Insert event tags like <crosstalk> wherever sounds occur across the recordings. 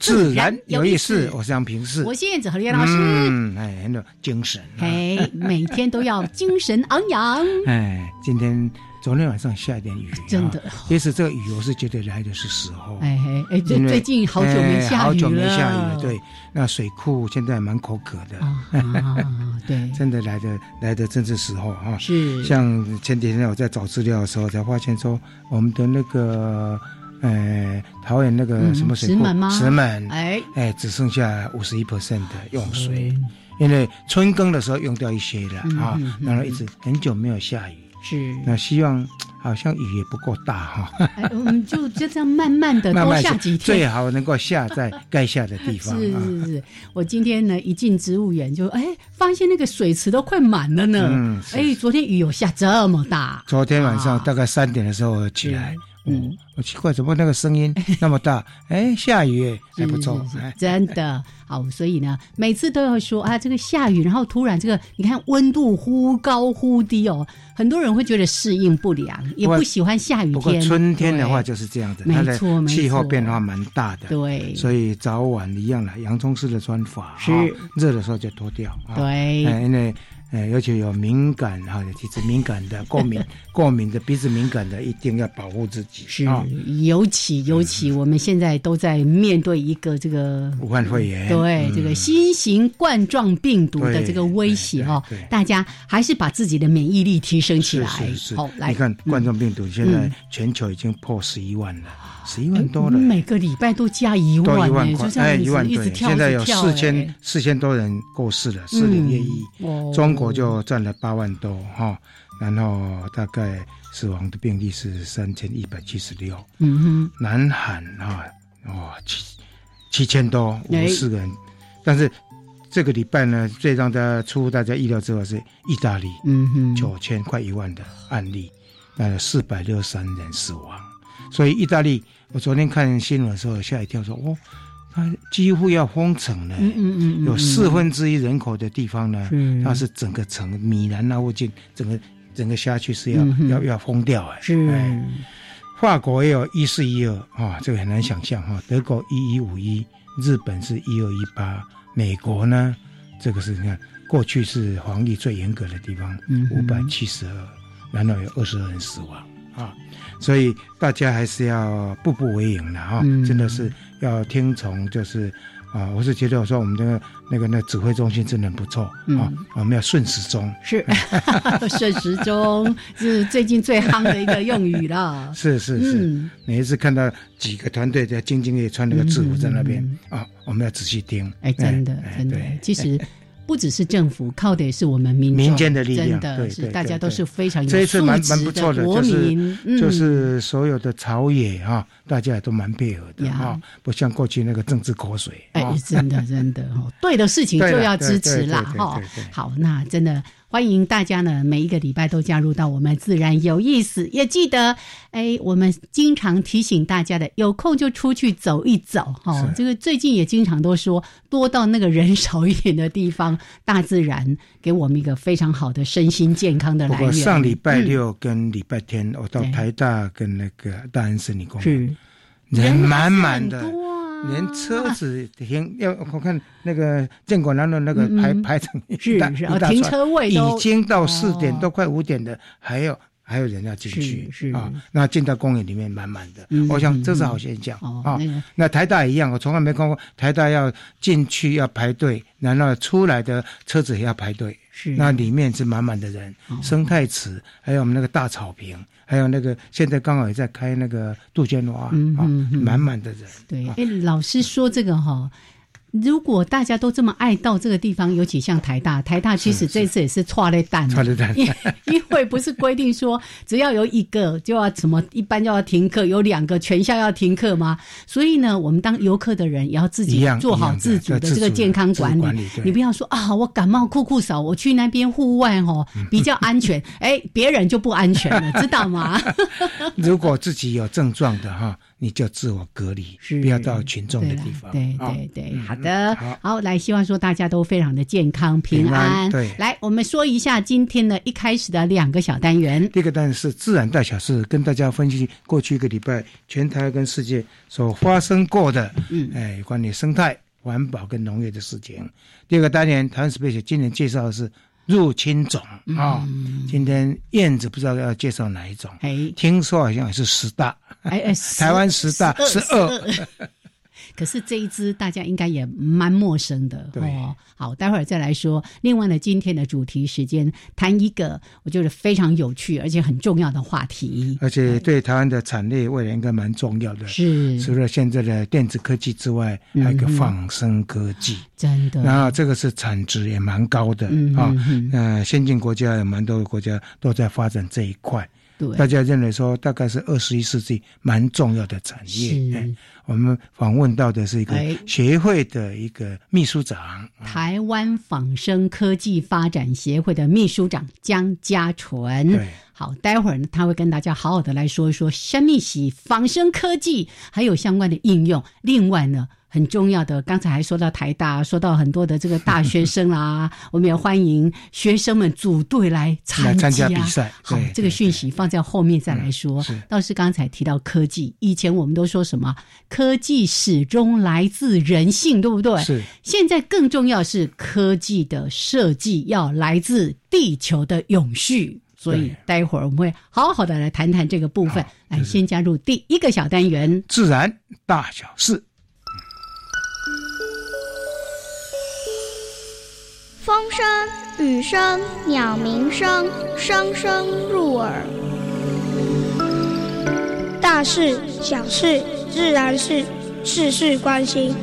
自然有意思，我是杨平世，我是燕子和叶老师。嗯，哎，很有精神，哎，每天都要精神昂扬。<laughs> 哎，今天昨天晚上下一点雨，真的。其实这个雨，我是觉得来的是时候。哎哎，最最近好久没下雨了，好久没下雨了。对，那水库现在蛮口渴的。啊，对，<laughs> 真的来的来的正是时候啊。是。像前几天我在找资料的时候，才发现说我们的那个。呃，桃园那个什么水库？石门哎。哎，只剩下五十一 percent 的用水，因为春耕的时候用掉一些了啊，然后一直很久没有下雨，是。那希望好像雨也不够大哈，我们就就这样慢慢的 <laughs> 多下几天，最好能够下在该下的地方。<laughs> 是是是，我今天呢一进植物园就哎发现那个水池都快满了呢，嗯，哎，昨天雨有下这么大，昨天晚上大概三点的时候起来。嗯，我奇怪，怎么那个声音 <laughs> 那么大？哎，下雨还不错，真的好。所以呢，每次都要说啊，这个下雨，然后突然这个，你看温度忽高忽低哦，很多人会觉得适应不良，也不喜欢下雨天。不过春天的话就是这样子，没错，气候变化蛮大的，对，所以早晚一样了。洋葱式的穿法是热的时候就脱掉，对，因为。哎，尤其有敏感哈，体质敏感的、过敏、<laughs> 过敏的、鼻子敏感的，一定要保护自己。是，尤其尤其，我们现在都在面对一个这个武汉肺炎，对这个新型冠状病毒的这个威胁哦，大家还是把自己的免疫力提升起来。好，来，你看冠状病毒现在全球已经破十一万了。十一万多了，每个礼拜都加一万，一万块，哎，一万对。现在有四千四千多人过世了，四零一，中国就占了八万多哈，然后大概死亡的病例是三千一百七十六，嗯哼，南韩啊，哇七七千多五十四个人，但是这个礼拜呢，最让大家出乎大家意料之外是意大利，嗯哼，九千快一万的案例，那四百六十三人死亡。所以意大利，我昨天看新闻的时候吓一跳，说哦，它几乎要封城了。嗯嗯嗯，有四分之一人口的地方呢，它是整个城米兰那附近，整个整个辖区是要要要封掉哎。是，法国也有一四一二啊，这个很难想象哈。德国一一五一，日本是一二一八，美国呢，这个是你看过去是防疫最严格的地方，五百七十二，然后有二十二人死亡啊。所以大家还是要步步为营的哈，真的是要听从，就是啊，我是觉得我说我们那个那个那指挥中心真的很不错啊，我们要顺时钟，是 <laughs> 顺时钟是最近最夯的一个用语了。<laughs> 是是是，每一次看到几个团队在兢兢业穿那个制服在那边啊，我们要仔细听。哎，真的真的，其实。不只是政府，靠的也是我们民民间的力量，真的是大家都是非常有这一次蛮蛮不错的国民，就是所有的朝野哈，大家也都蛮配合的哈，不像过去那个政治口水。哎，真的真的哈，对的事情就要支持啦哈。好，那真的。欢迎大家呢，每一个礼拜都加入到我们自然有意思，也记得，哎，我们经常提醒大家的，有空就出去走一走，哈。这个最近也经常都说，多到那个人少一点的地方，大自然给我们一个非常好的身心健康的来源。上礼拜六跟礼拜天，我到台大跟那个大安森林公园，人满满的。连车子停要我看那个建国南路那个排排成是是啊，停车位已经到四点都快五点的，还有。还有人要进去是啊。那进到公园里面满满的，我想这是好现象啊。那台大一样，我从来没看过台大要进去要排队，然后出来的车子也要排队。是，那里面是满满的人，生态池，还有我们那个大草坪，还有那个现在刚好也在开那个杜鹃花啊，满满的人。对，哎，老师说这个哈。如果大家都这么爱到这个地方，尤其像台大，台大其实这次也是错了蛋，错了蛋，因因为不是规定说只要有一个就要什么，一般就要停课，有两个全校要停课吗？所以呢，我们当游客的人也要自己做好自主的这个健康管理。你不要说啊，我感冒酷酷少，我去那边户外哦比较安全，<laughs> 哎，别人就不安全了，知道吗？<laughs> 如果自己有症状的哈。你就自我隔离，不要到群众的地方。对对对，好的，好来，希望说大家都非常的健康平安。对，来，我们说一下今天的一开始的两个小单元。第一个单元是自然大小事，跟大家分析过去一个礼拜全台跟世界所发生过的，嗯，哎，关于生态、环保跟农业的事情。第二个单元台湾 space 今年介绍的是。入侵种啊！今天燕子不知道要介绍哪一种？哎，听说好像也是十大，哎哎，<laughs> 台湾十大十二。可是这一支大家应该也蛮陌生的哦。好，待会儿再来说。另外呢，今天的主题时间谈一个我觉得非常有趣而且很重要的话题，而且对台湾的产业未来应该蛮重要的。是除了现在的电子科技之外，还有一个放生科技，真的。然后这个是产值也蛮高的啊。呃，先进国家有蛮多的国家都在发展这一块。大家认为说，大概是二十一世纪蛮重要的产业。我们访问到的是一个协会的一个秘书长，台湾仿生科技发展协会的秘书长江家纯。对，好，待会儿呢，他会跟大家好好的来说一说什么是仿生科技，还有相关的应用。另外呢。很重要的，刚才还说到台大，说到很多的这个大学生啦，<laughs> 我们也欢迎学生们组队来参加比赛。好，这个讯息放在后面再来说。倒是刚才提到科技，以前我们都说什么科技始终来自人性，对不对？是。现在更重要是科技的设计要来自地球的永续，所以待会儿我们会好好的来谈谈这个部分。来，先加入第一个小单元：自然大小事。风声、雨声、鸟鸣声，声声入耳。大事、小事、自然事，事事关心。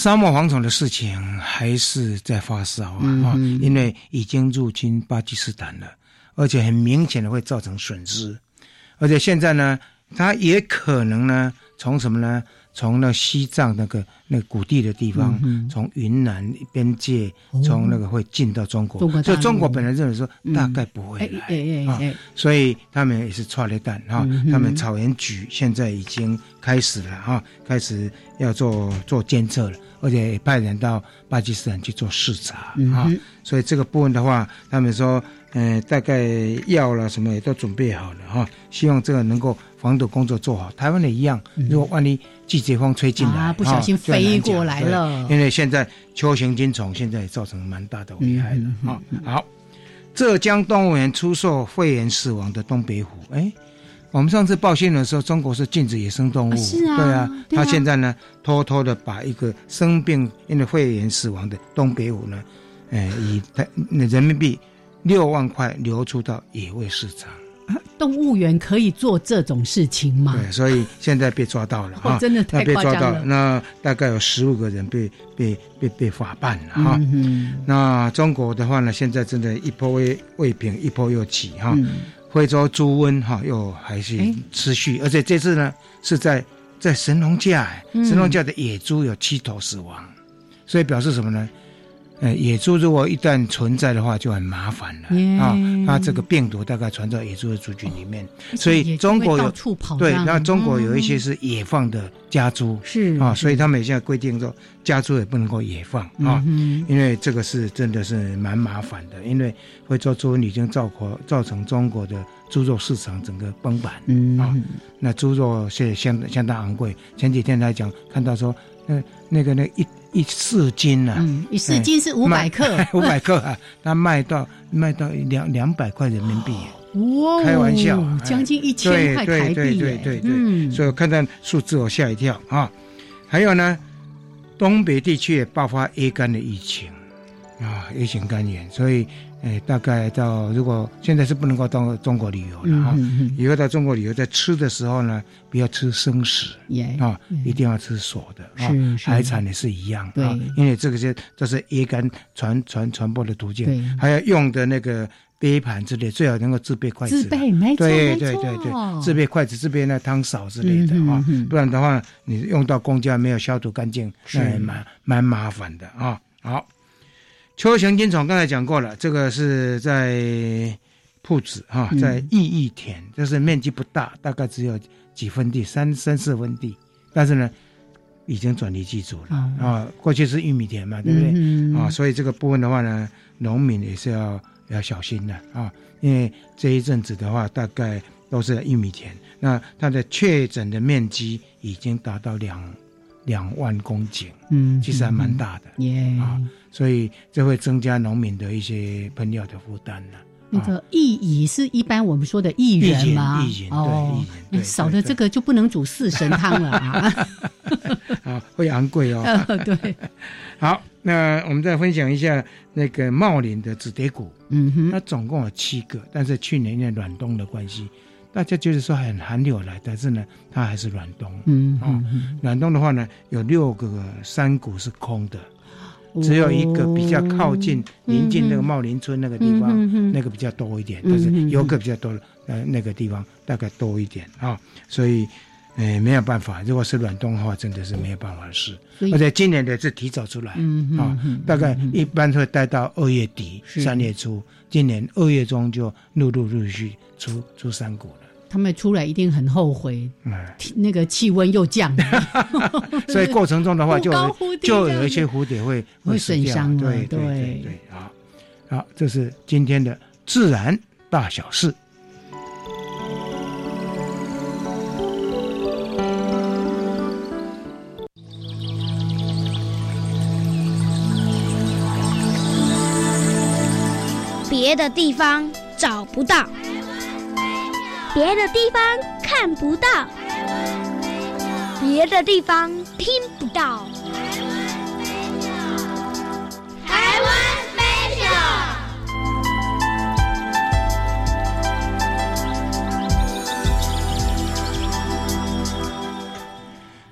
沙漠蝗虫的事情。还是在发烧啊！因为已经入侵巴基斯坦了，而且很明显的会造成损失，而且现在呢，它也可能呢，从什么呢？从那西藏那个那个谷地的地方，从云南边界，从那个会进到中国，所以中国本来认为说大概不会来啊，所以他们也是抓了蛋哈，他们草原局现在已经开始了哈，开始要做做监测了。而且也派人到巴基斯坦去做视察啊，所以这个部分的话，他们说，嗯，大概药了什么也都准备好了哈，希望这个能够防堵工作做好。台湾也一样，如果万一季节风吹进来，啊不小心飞过来了，因为现在秋行金虫现在也造成蛮大的危害了啊。好，浙江动物园出售肺炎死亡的东北虎，哎。我们上次报新闻的时候，中国是禁止野生动物，是啊，对啊。他现在呢，偷偷的把一个生病因为肺炎死亡的东北虎呢，呃，以那人民币六万块流出到野味市场。动物园可以做这种事情吗？对，所以现在被抓到了 <laughs> 哈，真的太夸张了。那大概有十五个人被被被被法办了哈。那中国的话呢，现在真的一波未未平，一波又起哈。非洲猪瘟哈又还是持续，而且这次呢是在在神农架，神农架的野猪有七头死亡，所以表示什么呢？呃，野猪如果一旦存在的话，就很麻烦了啊。它这个病毒大概传到野猪的族群里面，所以中国有对，那中国有一些是野放的家猪是啊，所以他们现在规定说，家猪也不能够野放啊，因为这个是真的是蛮麻烦的，因为会做猪瘟已经造国造成中国的猪肉市场整个崩盘啊。那猪肉现在相相当昂贵，前几天来讲看到说，那那个那一。一四斤啊？嗯，一四斤是五百克，<laughs> 五百克啊，那卖到卖到两两百块人民币，哇，开玩笑，将近一千块台币，对对对对，所以我看到数字我吓一跳啊。还有呢，东北地区也爆发 A 肝的疫情啊，A 型肝炎，所以。哎，大概到如果现在是不能够到中国旅游了哈，以后到中国旅游，在吃的时候呢，不要吃生食啊，一定要吃熟的啊，海产。也是一样啊，因为这个是这是乙肝传传传播的途径，还要用的那个杯盘之类，最好能够自备筷子，自备没错对对对对，自备筷子、自备那汤勺之类的啊，不然的话，你用到公家没有消毒干净，那也蛮蛮麻烦的啊，好。秋行金总刚才讲过了，这个是在铺子哈，在义义田，就是面积不大，大概只有几分地，三三四分地，但是呢，已经转移机组了啊。过去是玉米田嘛，对不对啊？所以这个部分的话呢，农民也是要要小心的啊，因为这一阵子的话，大概都是玉米田，那它的确诊的面积已经达到两两万公顷，嗯，其实还蛮大的，耶啊。所以这会增加农民的一些喷药的负担呢。那个薏苡是一般我们说的薏仁吗？薏仁，哦，少了这个就不能煮四神汤了啊。<laughs> 啊，会昂贵哦。<laughs> 对。<laughs> 好，那我们再分享一下那个茂林的紫蝶谷。嗯哼，它总共有七个，但是去年因为暖冬的关系，大家就是说很寒流来，但是呢，它还是暖冬。嗯啊，暖冬的话呢，有六个山谷是空的。只有一个比较靠近临近那个茂林村那个地方，那个比较多一点，但是游客比较多，呃，那个地方大概多一点啊，所以，呃，没有办法，如果是暖冬的话，真的是没有办法的事。而且今年的是提早出来，啊，大概一般会待到二月底、三月初，今年二月中就陆陆续续出出山谷了。他们出来一定很后悔，嗯那个气温又降，<laughs> 所以过程中的话就就有一些蝴蝶会会损伤对对对对，好，好，这是今天的自然大小事。别的地方找不到。别的地方看不到，别的地方听不到。台湾 special。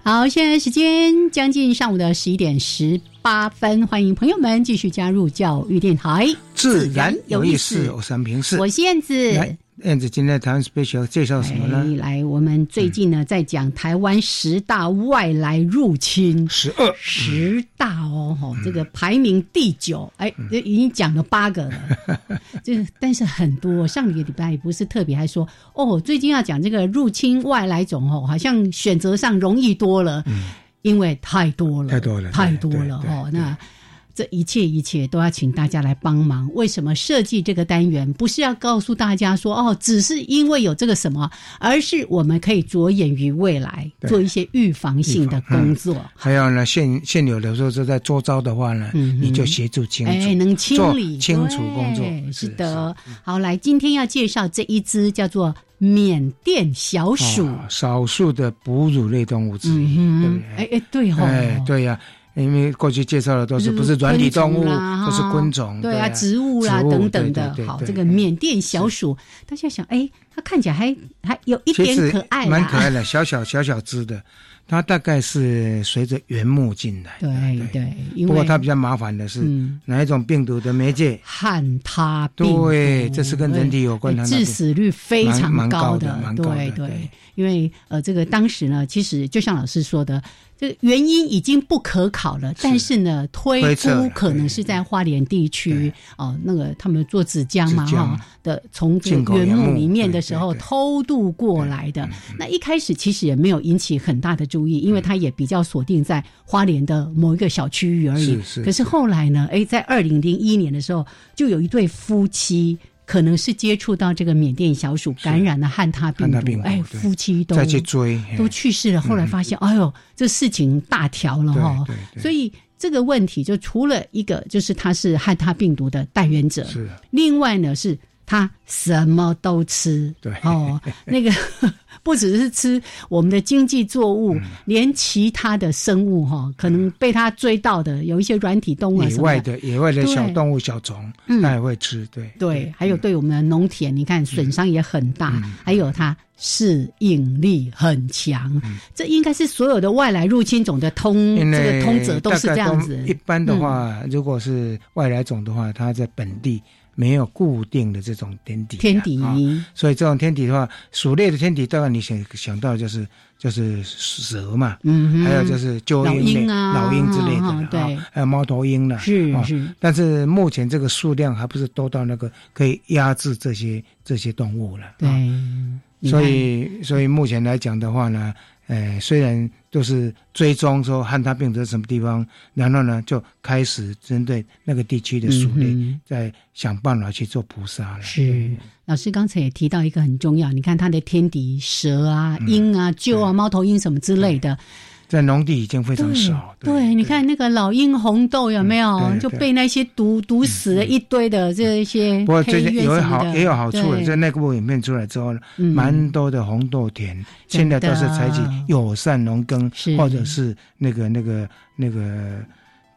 好，现在时间将近上午的十一点十八分，欢迎朋友们继续加入教育电台，自然有意思，我三平四，我是燕子。燕子今天台湾 special 介绍什么呢？来，我们最近呢在讲台湾十大外来入侵，十二。十大哦，哈，这个排名第九，哎，已经讲了八个了，<laughs> 就但是很多上个礼拜也不是特别还说哦，最近要讲这个入侵外来种哦，好像选择上容易多了，嗯，因为太多了，太多了，太多了哦，那。这一切一切都要请大家来帮忙。为什么设计这个单元？不是要告诉大家说哦，只是因为有这个什么，而是我们可以着眼于未来，做一些预防性的工作。还有呢，现现有的时候是在做招的话呢，你就协助清除，能清理清除工作。是的，好，来，今天要介绍这一只叫做缅甸小鼠，少数的哺乳类动物之一。嗯，哎哎，对哈，哎对呀。因为过去介绍的都是不是软体动物，都是昆虫，对啊，植物啦等等的。好，这个缅甸小鼠，大家想，哎，它看起来还还有一点可爱，蛮可爱的，小小小小只的。它大概是随着原木进来，对对。不过它比较麻烦的是哪一种病毒的媒介？<laughs> 汉他病。对，这是跟人体有关的，致死率非常高的，对对。因为呃，这个当时呢，其实就像老师说的。这个原因已经不可考了，但是呢，推估可能是在花莲地区哦，那个他们做纸浆嘛哈的，从这个原木里面的时候偷渡过来的。那一开始其实也没有引起很大的注意，因为它也比较锁定在花莲的某一个小区域而已。是是。可是后来呢，哎，在二零零一年的时候，就有一对夫妻。可能是接触到这个缅甸小鼠感染了汉他病毒，哎，夫妻都再去追都去世了。后来发现，哎呦，这事情大条了哈。所以这个问题就除了一个，就是他是汉他病毒的带源者，是另外呢是。他什么都吃，对哦，那个不只是吃我们的经济作物，连其他的生物哈，可能被它追到的有一些软体动物，野外的野外的小动物小虫，那也会吃，对对，还有对我们的农田，你看损伤也很大，还有它适应力很强，这应该是所有的外来入侵种的通这个通则都是这样子。一般的话，如果是外来种的话，它在本地。没有固定的这种天敌，天敌，所以这种天敌的话，鼠类的天敌，当然你想想到就是就是蛇嘛，嗯，还有就是鸠鹰啊、老鹰之类的，对，还有猫头鹰了，是是。但是目前这个数量还不是多到那个可以压制这些这些动物了，对。所以所以目前来讲的话呢。呃，虽然都是追踪说汉他病毒什么地方，然后呢就开始针对那个地区的鼠类，在想办法去做捕杀了。是。老师刚才也提到一个很重要，你看它的天敌蛇啊、鹰啊、鹫啊、猫头鹰什么之类的。在农地已经非常少。对，你看那个老鹰红豆有没有就被那些毒毒死了一堆的这些。不过最近有好也有好处的，在那部影片出来之后，蛮多的红豆田现在都是采取友善农耕，或者是那个那个那个。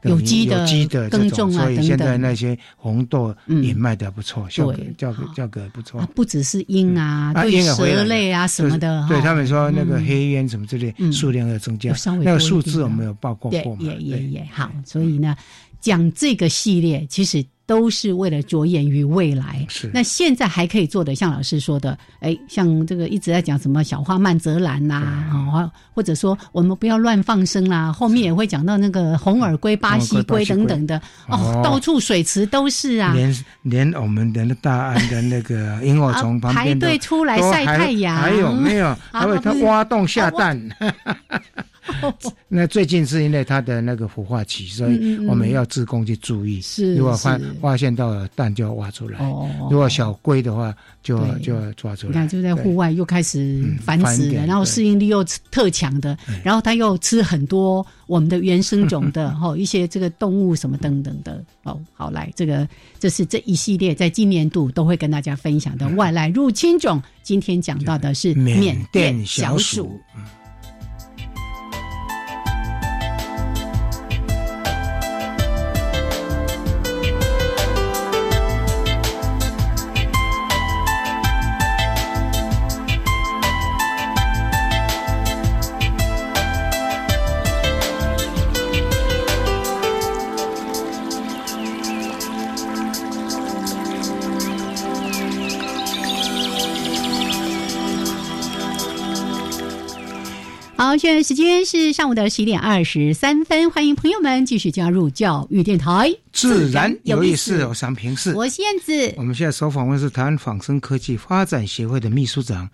有机的耕种啊，所以现在那些红豆也卖的不错，价格价格价格不错。不只是鹰啊，对蛇类啊什么的，对他们说那个黑烟什么之类数量要增加，那个数字我们有报过过嘛？也也也好，所以呢，讲这个系列其实。都是为了着眼于未来。是，那现在还可以做的，像老师说的，哎，像这个一直在讲什么小花曼泽兰呐，啊，或者说我们不要乱放生啦。后面也会讲到那个红耳龟、巴西龟等等的，哦，到处水池都是啊。连连我们的大安的那个萤火虫旁边排队出来晒太阳，还有没有？还有它挖洞下蛋。<laughs> <laughs> 那最近是因为它的那个孵化期，所以我们要自工去注意。是，如果发发现到了蛋就要挖出来。哦，如果小龟的话，就就要抓出来。你看，就在户外又开始繁殖了，然后适应力又特强的，然后它又吃很多我们的原生种的 <laughs> 哈一些这个动物什么等等的。哦，好来，这个这是这一系列在今年度都会跟大家分享的外来入侵种。今天讲到的是缅甸小鼠。现在时间是上午的十一点二十三分，欢迎朋友们继续加入教育电台，自然有意思，我想平视，我是燕子。我们现在所访问是台湾仿生科技发展协会的秘书长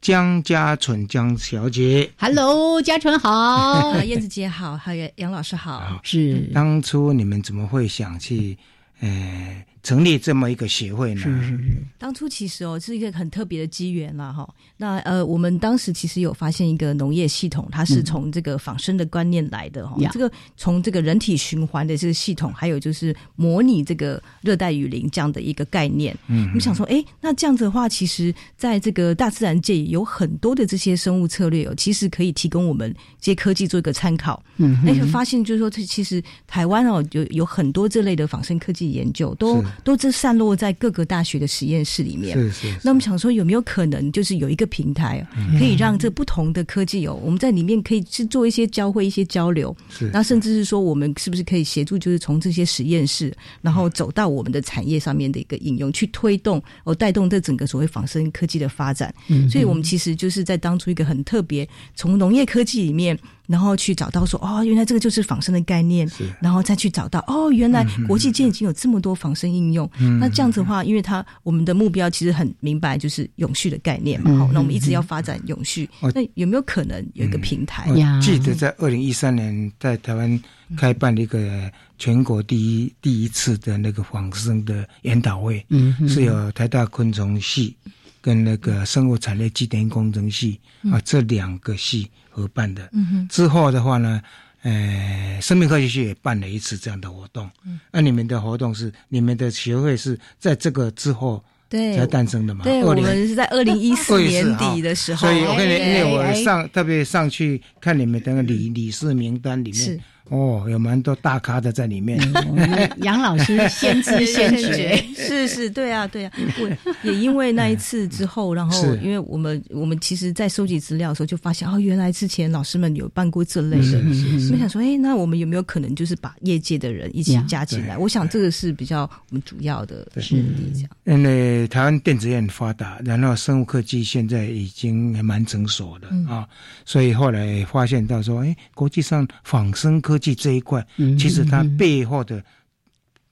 江家纯江小姐。Hello，嘉纯好，<laughs> 燕子姐好，还有杨老师好。是当初你们怎么会想去，呃？成立这么一个协会呢？是是是。当初其实哦，是一个很特别的机缘啦，哈。那呃，我们当时其实有发现一个农业系统，它是从这个仿生的观念来的哈。这个从这个人体循环的这个系统，还有就是模拟这个热带雨林这样的一个概念。嗯。我们想说，哎，那这样子的话，其实在这个大自然界有很多的这些生物策略哦，其实可以提供我们这些科技做一个参考。嗯。那就发现就是说，这其实台湾哦，有有很多这类的仿生科。技研究，都都这散落在各个大学的实验室里面。是是。那我们想说，有没有可能就是有一个平台，可以让这不同的科技有我们在里面可以去做一些交汇、一些交流。是。那甚至是说，我们是不是可以协助，就是从这些实验室，然后走到我们的产业上面的一个应用，去推动哦，带动这整个所谓仿生科技的发展。嗯。所以我们其实就是在当初一个很特别，从农业科技里面。然后去找到说哦，原来这个就是仿生的概念，然后再去找到哦，原来国际间已经有这么多仿生应用。那这样子的话，因为它我们的目标其实很明白，就是永续的概念嘛。好，那我们一直要发展永续。那有没有可能有一个平台？记得在二零一三年在台湾开办了一个全国第一第一次的那个仿生的研讨会，是有台大昆虫系跟那个生物产业机电工程系啊这两个系。合办的，之后的话呢，呃，生命科学系也办了一次这样的活动。那你们的活动是你们的学会是在这个之后对才诞生的嘛？对，我们是在二零一四年底的时候。所以我跟你，因为我上特别上去看你们的理理事名单里面。哦，有蛮多大咖的在里面。<laughs> 杨老师先知先觉，是是，对啊，对啊。我也因为那一次之后，然后因为我们我们其实，在收集资料的时候就发现，哦，原来之前老师们有办过这类的。我想说，哎，那我们有没有可能就是把业界的人一起加进来？我想这个是比较我们主要的目的。这样，因为台湾电子业很发达，然后生物科技现在已经蛮成熟的啊，所以后来发现到说，哎，国际上仿生科技这一块，其实它背后的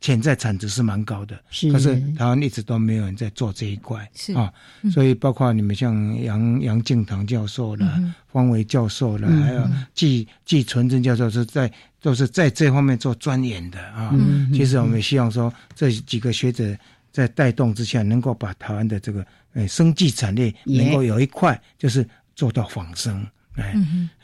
潜在产值是蛮高的，可是台湾一直都没有人在做这一块，是。啊，所以包括你们像杨杨敬堂教授了、方维教授了，还有季季纯真教授是在都是在这方面做钻研的啊。其实我们希望说，这几个学者在带动之下，能够把台湾的这个呃生技产业能够有一块就是做到仿生，哎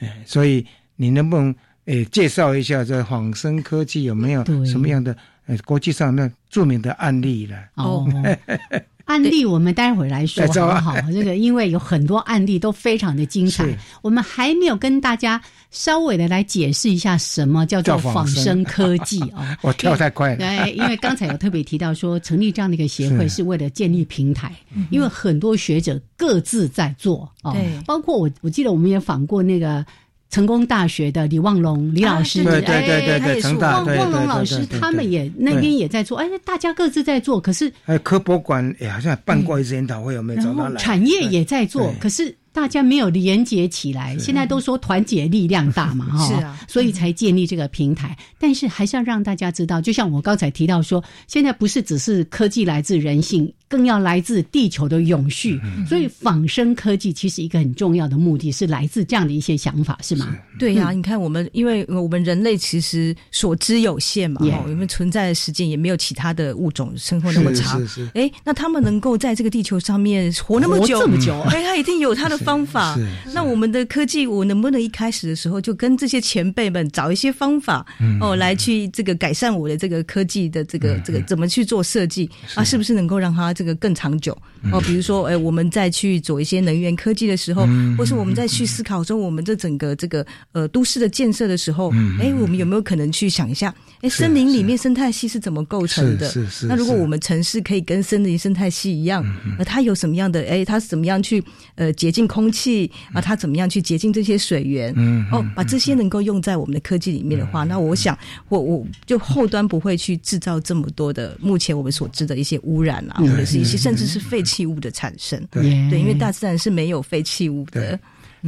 哎，所以你能不能？诶，介绍一下这仿生科技有没有什么样的呃国际上那著名的案例了？哦，<laughs> 案例我们待会来说好好？这个因为有很多案例都非常的精彩，我们还没有跟大家稍微的来解释一下什么叫做仿生科技啊？<laughs> 我跳太快了。对，因为刚才有特别提到说，成立这样的一个协会 <laughs> 是为了建立平台，因为很多学者各自在做啊，包括我，我记得我们也访过那个。成功大学的李望龙李老师，对对对对对，望望龙老师他们也那边也在做，哎，大家各自在做，可是哎，科博馆哎好像办过一次研讨会，有没有找到来？产业也在做，可是。大家没有连接起来，现在都说团结力量大嘛，<laughs> 哈，是啊，所以才建立这个平台。但是还是要让大家知道，就像我刚才提到说，现在不是只是科技来自人性，更要来自地球的永续。所以仿生科技其实一个很重要的目的是来自这样的一些想法，是吗？对呀，你看我们，因为我们人类其实所知有限嘛，哦，我们存在的时间也没有其他的物种生活那么长。是是。哎，那他们能够在这个地球上面活那么久，这么久，哎，他一定有他的。<laughs> 方法，那我们的科技，我能不能一开始的时候就跟这些前辈们找一些方法，哦，来去这个改善我的这个科技的这个这个怎么去做设计啊？是不是能够让它这个更长久？哦，比如说，哎，我们再去做一些能源科技的时候，或是我们再去思考说我们这整个这个呃都市的建设的时候，哎，我们有没有可能去想一下，哎，森林里面生态系是怎么构成的？是是。那如果我们城市可以跟森林生态系一样，那它有什么样的？哎，它是怎么样去呃洁净？空气啊，它怎么样去洁净这些水源？嗯，哦，把这些能够用在我们的科技里面的话，那我想，我我就后端不会去制造这么多的目前我们所知的一些污染啊，或者是一些甚至是废弃物的产生。对，对，因为大自然是没有废弃物的。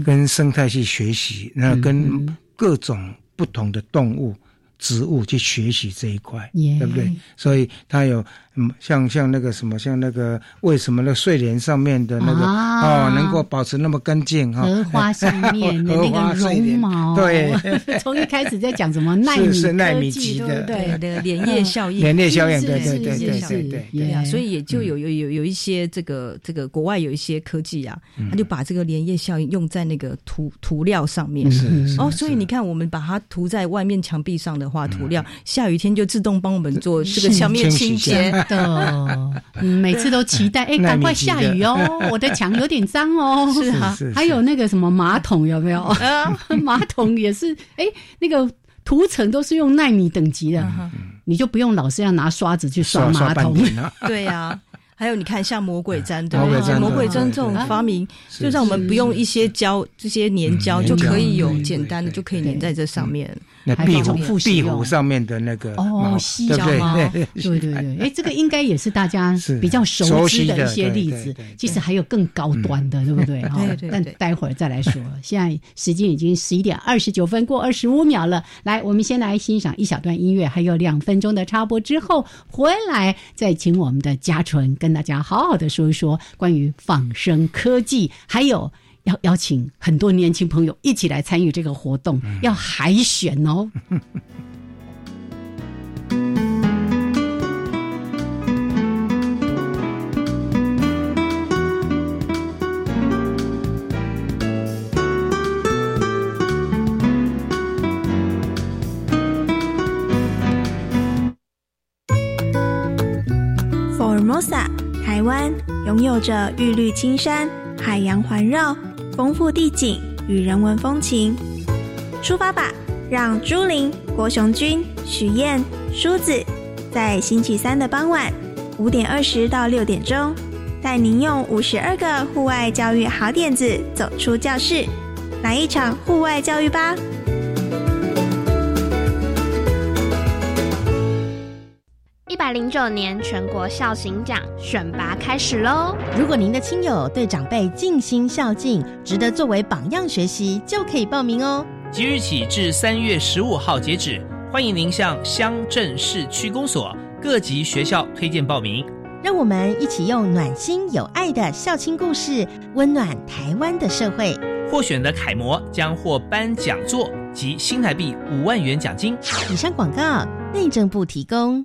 跟生态去学习，那跟各种不同的动物。植物去学习这一块，对不对？所以它有，嗯，像像那个什么，像那个为什么那睡莲上面的那个哦，能够保持那么干净哈？荷花上面的 <laughs> 那个绒毛，对，<laughs> 从一开始在讲什么纳米科技，对不对？的连叶效应，连叶效应，对对对对对对，对。啊，所以也就有有有有一些这个这个国外有一些科技啊，他就把这个连叶效应用在那个涂涂料上面，哦，所以你看，我们把它涂在外面墙壁上的。话涂料，下雨天就自动帮我们做这个墙面清洁的。每次都期待，<laughs> 哎，赶快下雨哦，<laughs> 我的墙有点脏哦。是啊，还有那个什么马桶有没有？<laughs> 马桶也是，哎，那个涂层都是用纳米等级的。你就不用老是要拿刷子去刷马桶。对呀。还有你看，像魔鬼毡，对，魔鬼毡这种发明，就让我们不用一些胶，这些粘胶就可以有简单的，就可以粘在这上面。那壁虎壁虎上面的那个哦，细胶吗？对对对，哎，这个应该也是大家 <laughs> 比较熟知的一些例子。其实还有更高端的，对不对？<laughs> 对对。但待会儿再来说。<laughs> 现在时间已经十一点二十九分过二十五秒了。来，我们先来欣赏一小段音乐，还有两分钟的插播之后回来，再请我们的嘉纯跟大家好好的说一说关于仿生科技，还有。要邀请很多年轻朋友一起来参与这个活动，要海选哦。mosa，台湾拥有着玉绿青山，海洋环绕。丰富地景与人文风情，出发吧！让朱琳、郭雄君、许燕、梳子在星期三的傍晚五点二十到六点钟，带您用五十二个户外教育好点子走出教室，来一场户外教育吧！一百零九年全国孝行奖选拔开始喽！如果您的亲友对长辈尽心孝敬，值得作为榜样学习，就可以报名哦。即日起至三月十五号截止，欢迎您向乡镇市区公所各级学校推荐报名。让我们一起用暖心有爱的孝亲故事，温暖台湾的社会。获选的楷模将获颁讲座及新台币五万元奖金。以上广告，内政部提供。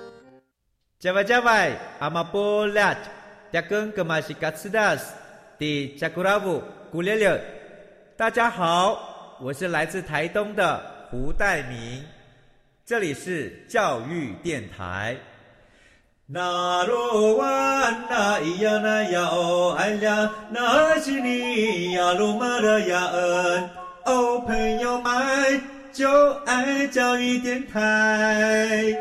加外加外，阿玛波拉，扎根格玛西卡斯达斯，的加古拉布古列列。大家好，我是来自台东的胡代明，这里是教育电台。那罗哇那咿呀那呀哦哎呀，那是你呀鲁玛的呀恩哦，朋友们就爱教育电台。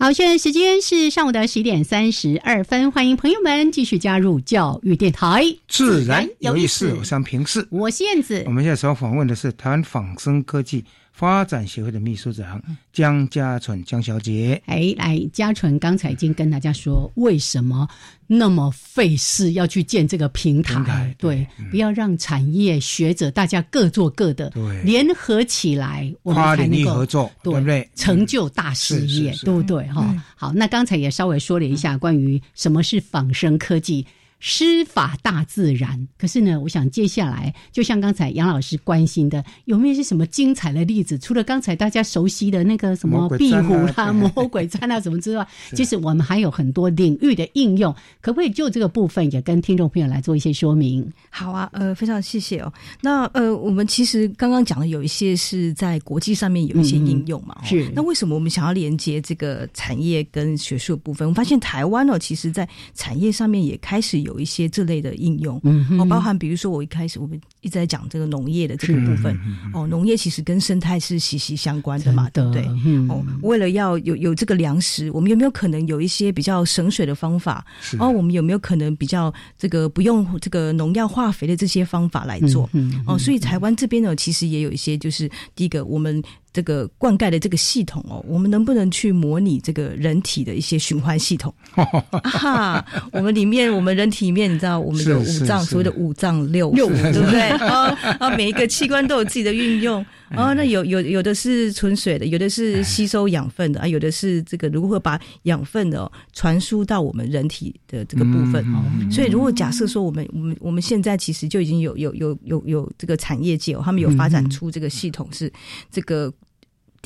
好，现在时间是上午的十点三十二分，欢迎朋友们继续加入教育电台，自然有意思。我是平视，我是燕子。我们现在所访问的是台湾仿生科技。发展协会的秘书长江家纯江小姐，哎，来，家纯刚才已经跟大家说，为什么那么费事要去建这个平台？对，不要让产业学者大家各做各的，对，联合起来，我们才能够合作，对不对？成就大事业，对不对？哈，好，那刚才也稍微说了一下关于什么是仿生科技。施法大自然，可是呢，我想接下来就像刚才杨老师关心的，有没有一些什么精彩的例子？除了刚才大家熟悉的那个什么壁虎啦、<laughs> 魔鬼毡啊什么之外，<laughs> 其实我们还有很多领域的应用，可不可以就这个部分也跟听众朋友来做一些说明？好啊，呃，非常谢谢哦。那呃，我们其实刚刚讲的有一些是在国际上面有一些应用嘛，是。那为什么我们想要连接这个产业跟学术部分？我们发现台湾哦，其实在产业上面也开始有。有一些这类的应用，嗯哦，包含比如说我一开始我们一直在讲这个农业的这个部分，哦，农业其实跟生态是息息相关的嘛，对不对？哦，为了要有有这个粮食，我们有没有可能有一些比较省水的方法？哦，我们有没有可能比较这个不用这个农药化肥的这些方法来做？哦，所以台湾这边呢，其实也有一些，就是第一个我们。这个灌溉的这个系统哦，我们能不能去模拟这个人体的一些循环系统？<laughs> 哈，我们里面，我们人体里面，你知道我们有五脏，所谓的五脏六腑，对不对？啊啊，每一个器官都有自己的运用。<laughs> 哦，那有有有的是纯水的，有的是吸收养分的啊，有的是这个如何把养分的传输到我们人体的这个部分。所以，如果假设说我们我们我们现在其实就已经有有有有有这个产业界哦，他们有发展出这个系统是这个。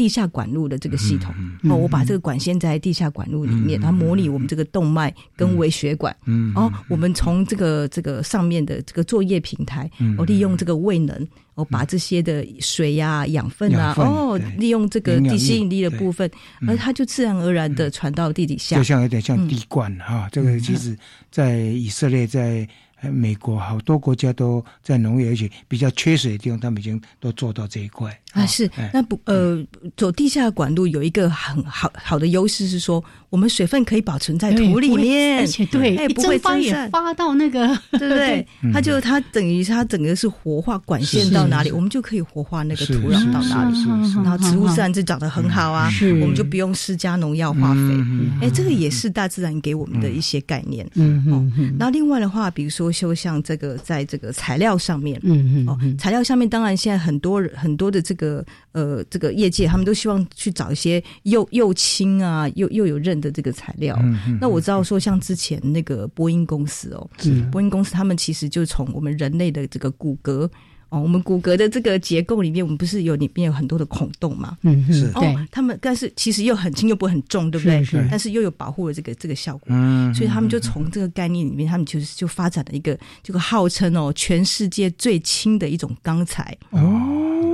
地下管路的这个系统，哦，我把这个管线在地下管路里面，它模拟我们这个动脉跟微血管，嗯哦，我们从这个这个上面的这个作业平台，我利用这个位能。哦，把这些的水呀、养分啊，哦，利用这个地吸引力的部分，而它就自然而然的传到地底下，就像有点像滴灌哈。这个其实，在以色列在。美国好多国家都在农业，而且比较缺水的地方，他们已经都做到这一块啊。是那不呃，走地下管路有一个很好好的优势是说，我们水分可以保存在土里面，而且对，哎，不会发也发到那个，对不 <laughs> 对？它就它等于它整个是活化管线到哪里，我们就可以活化那个土壤到哪里，然后植物自然就长得很好啊。我们就不用施加农药化肥。哎，这个也是大自然给我们的一些概念。嗯嗯。然后另外的话，比如说。就像这个，在这个材料上面，嗯嗯，哦，材料上面，当然现在很多很多的这个呃，这个业界，他们都希望去找一些又又轻啊，又又有韧的这个材料。那我知道说，像之前那个波音公司哦，波音公司，他们其实就从我们人类的这个骨骼。哦，我们骨骼的这个结构里面，我们不是有里面有很多的孔洞嘛？嗯，是。哦，他们但是其实又很轻又不会很重，对不对？是。但是又有保护的这个这个效果。嗯。所以他们就从这个概念里面，他们就是就发展了一个这个号称哦，全世界最轻的一种钢材。哦。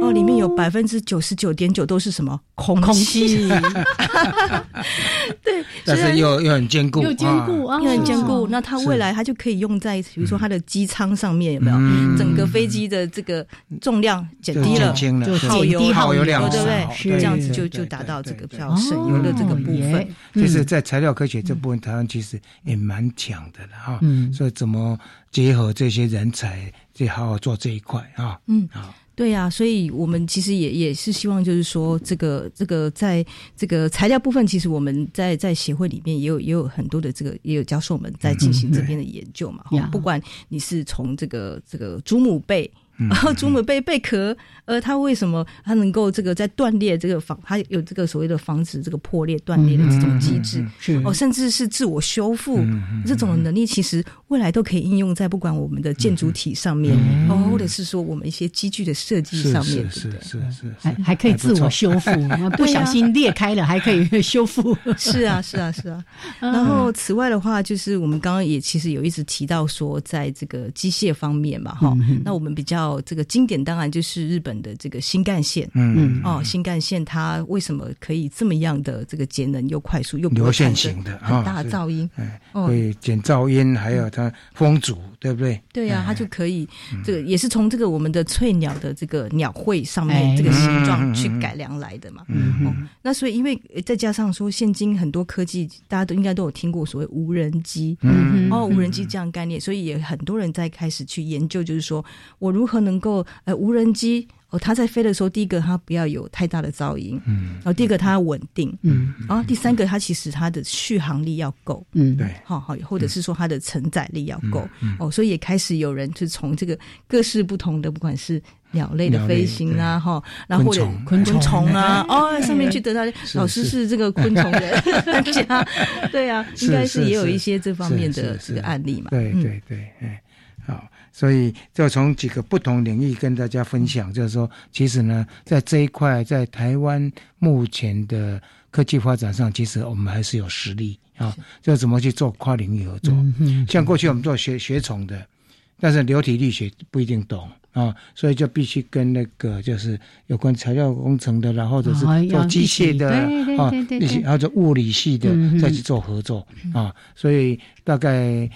哦，里面有百分之九十九点九都是什么空气？<laughs> <laughs> 对，但是又又很坚固，又坚固啊，又很坚固。那它未来它就可以用在，比如说它的机舱上面，有没有？整个飞机的这个重量减低了，就耗油耗油量对不对？这样子就就达到这个比较省油的这个部分。其实，在材料科学这部分，台湾其实也蛮强的了哈。嗯，所以怎么结合这些人才，就好好做这一块啊？嗯，好。对呀，所以我们其实也也是希望，就是说，这个这个在这个材料部分，其实我们在在协会里面也有也有很多的这个也有教授们在进行这边的研究嘛。不管你是从这个这个祖母辈。然后祖母贝贝壳，呃，它为什么它能够这个在断裂这个防，它有这个所谓的防止这个破裂断裂的这种机制，哦，甚至是自我修复这种能力，其实未来都可以应用在不管我们的建筑体上面，哦，或者是说我们一些机具的设计上面，是是是是，还还可以自我修复，<laughs> 不小心裂开了还可以 <laughs> 修复，是啊是啊是啊。<laughs> 然后此外的话，就是我们刚刚也其实有一直提到说，在这个机械方面嘛，哈，那我们比较。哦，这个经典当然就是日本的这个新干线。嗯，哦，新干线它为什么可以这么样的这个节能又快速又流线型的很大的噪音？哎，可以减噪音，还有它风阻，对不对？对呀，它就可以这个也是从这个我们的翠鸟的这个鸟喙上面这个形状去改良来的嘛。嗯嗯。那所以因为再加上说，现今很多科技大家都应该都有听过所谓无人机。嗯哦，无人机这样概念，所以也很多人在开始去研究，就是说我如何。能够呃，无人机哦，它在飞的时候，第一个它不要有太大的噪音，嗯，然后第二个它要稳定，嗯，然后第三个它其实它的续航力要够，嗯，对，好好，或者是说它的承载力要够，哦，所以也开始有人就从这个各式不同的，不管是鸟类的飞行啊，哈，然后或者昆虫。啊，哦，上面去得到 <laughs> 老师是。这个昆虫的专家，对啊，<laughs> 应该是也有一些这方面的这个案例嘛，对对对，哎，好。所以，就从几个不同领域跟大家分享，就是说，其实呢，在这一块，在台湾目前的科技发展上，其实我们还是有实力啊。就怎么去做跨领域合作？像过去我们做学学虫的，但是流体力学不一定懂啊，所以就必须跟那个就是有关材料工程的，然后或者是做机械的啊，那些或者物理系的再去做合作啊。所以大概。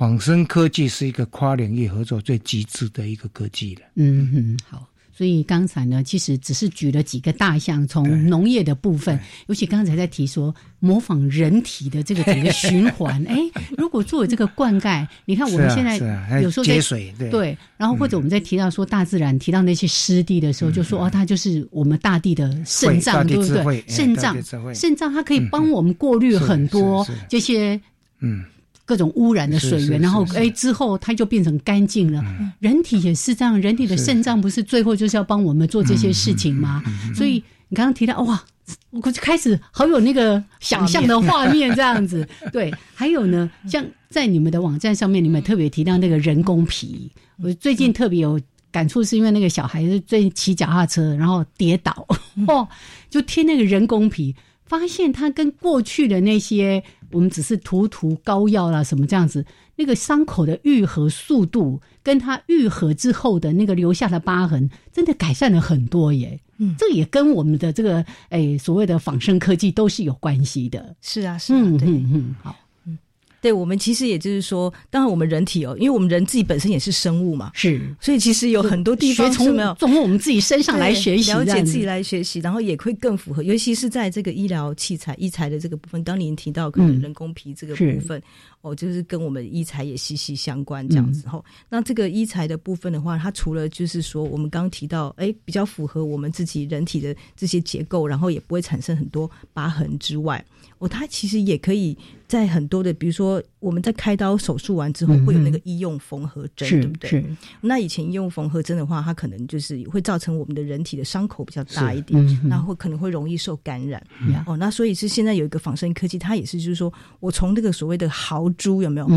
仿生科技是一个跨领域合作最极致的一个科技了。嗯哼，好。所以刚才呢，其实只是举了几个大项，从农业的部分，尤其刚才在提说模仿人体的这个整个循环。<laughs> 哎，如果作为这个灌溉，你看我们现在有时候接水，对，然后或者我们在提到说大自然，提到那些湿地的时候，就说哦，它就是我们大地的肾脏，对不对？肾脏，肾脏它可以帮我们过滤很多这些，嗯。各种污染的水源，然后哎，之后它就变成干净了。人体也是这样，人体的肾脏不是最后就是要帮我们做这些事情吗？所以你刚刚提到哇，我就开始好有那个想象的画面这样子。<laughs> 对，还有呢，像在你们的网站上面，你们特别提到那个人工皮，我最近特别有感触是因为那个小孩子最骑脚踏车，然后跌倒，<laughs> 哦，就贴那个人工皮，发现他跟过去的那些我们只是涂涂膏药啦什么这样子，那个伤口的愈合速度，跟它愈合之后的那个留下的疤痕，真的改善了很多耶。嗯，这也跟我们的这个诶所谓的仿生科技都是有关系的。是啊，是啊，对，嗯，好。对我们其实也就是说，当然我们人体哦，因为我们人自己本身也是生物嘛，是，所以其实有很多地方从没有从我们自己身上来学习，了解自己来学习，然后也会更符合，尤其是在这个医疗器材、医材的这个部分。刚您提到可能人工皮这个部分，哦，就是跟我们医材也息息相关这样子。后，那这个医材的部分的话，它除了就是说我们刚提到，哎，比较符合我们自己人体的这些结构，然后也不会产生很多疤痕之外。哦，它其实也可以在很多的，比如说我们在开刀手术完之后会有那个医用缝合针，对不对？那以前医用缝合针的话，它可能就是会造成我们的人体的伤口比较大一点，然后可能会容易受感染。哦，那所以是现在有一个仿生科技，它也是就是说我从那个所谓的豪猪有没有？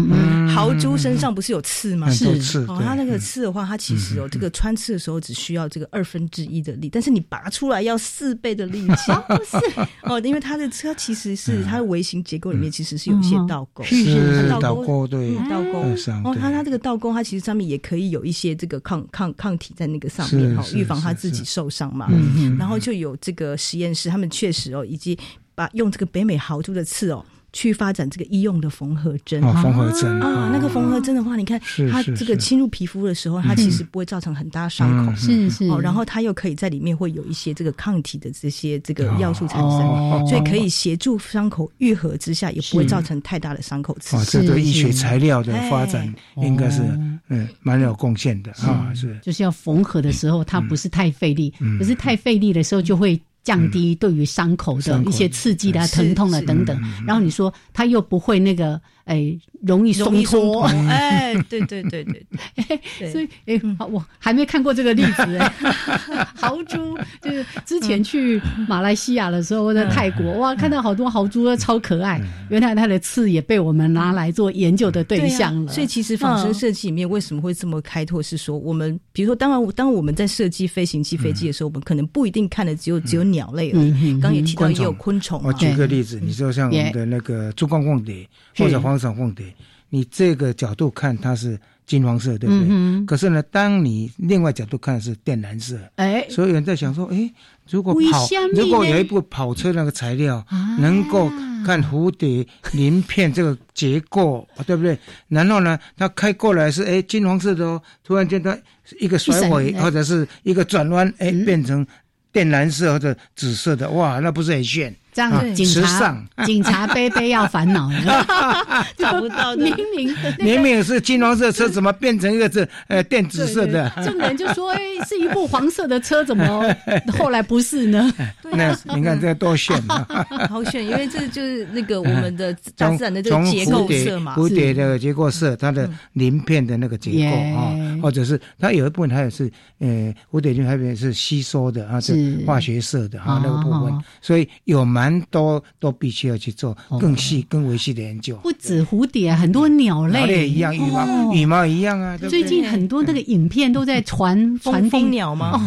豪猪身上不是有刺吗？是刺。哦，它那个刺的话，它其实哦，这个穿刺的时候只需要这个二分之一的力，但是你拔出来要四倍的力气。<laughs> 是哦，因为它的车其实是。它的微型结构里面其实是有一些倒钩，是倒钩，对，倒钩。哦，它它这个倒钩，它其实上面也可以有一些这个抗抗抗体在那个上面，哈，预防它自己受伤嘛。然后就有这个实验室，他们确实哦，以及把用这个北美豪猪的刺哦。去发展这个医用的缝合针，缝合针啊，那个缝合针的话，你看它这个侵入皮肤的时候，它其实不会造成很大伤口，是是。哦，然后它又可以在里面会有一些这个抗体的这些这个要素产生，所以可以协助伤口愈合之下，也不会造成太大的伤口刺。这对医学材料的发展应该是嗯蛮有贡献的啊，是。就是要缝合的时候，它不是太费力，可是太费力的时候就会。降低对于伤口的一些刺激的疼痛啊等等，然后你说他又不会那个。哎，容易松脱，<laughs> 哎，对对对对 <laughs> 对，所以哎，我还没看过这个例子哎。豪猪就是之前去马来西亚的时候，在泰国哇，看到好多豪猪超可爱。原来它的刺也被我们拿来做研究的对象了。所以其实仿生设计里面为什么会这么开拓？是说我们比如说，当然当我们在设计飞行器、飞机的时候，我们可能不一定看的只有只有鸟类而已。刚也提到也有昆虫。我举个例子，你说像我们的那个珠光光蝶或者黄。黄色凤蝶，你这个角度看它是金黄色，对不对？可是呢，当你另外角度看是靛蓝色，哎，所以有人在想说，哎，如果跑，如果有一部跑车那个材料能够看蝴蝶鳞片这个结构，对不对？然后呢，它开过来是哎金黄色的哦，突然间它一个甩尾或者是一个转弯，哎，变成靛蓝色或者紫色的，哇，那不是很炫？这样，警察警察杯杯要烦恼了，<laughs> 找不到。明明明明是金黄色车，怎么变成一个这呃电紫色的？证人就说：“哎，是一部黄色的车，怎么 <laughs> 后来不是呢？”那你看这多炫啊！<laughs> 好炫，因为这就是那个我们的大自然的这个结构色嘛，蝴蝶的结构色，它的鳞片的那个结构啊，或者是它有一部分它也是呃蝴蝶菌那边是吸收的啊，是化学色的啊那个部分，所以有蛮。蛮多都必须要去做更细、更维系的研究。不止蝴蝶，很多鸟类一样，羽毛羽毛一样啊。最近很多那个影片都在传传蜂鸟吗？